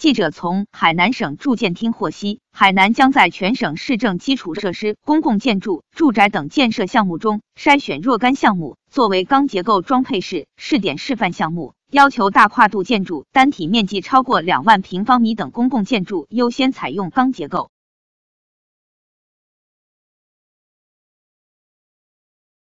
记者从海南省住建厅获悉海南将在全省市政基础设施公共建筑住宅等建设项目中筛选若干项目作为钢结构装配式试点示范项目要求大跨度建筑单体面积超过两万平方米等公共建筑优先采用钢结构。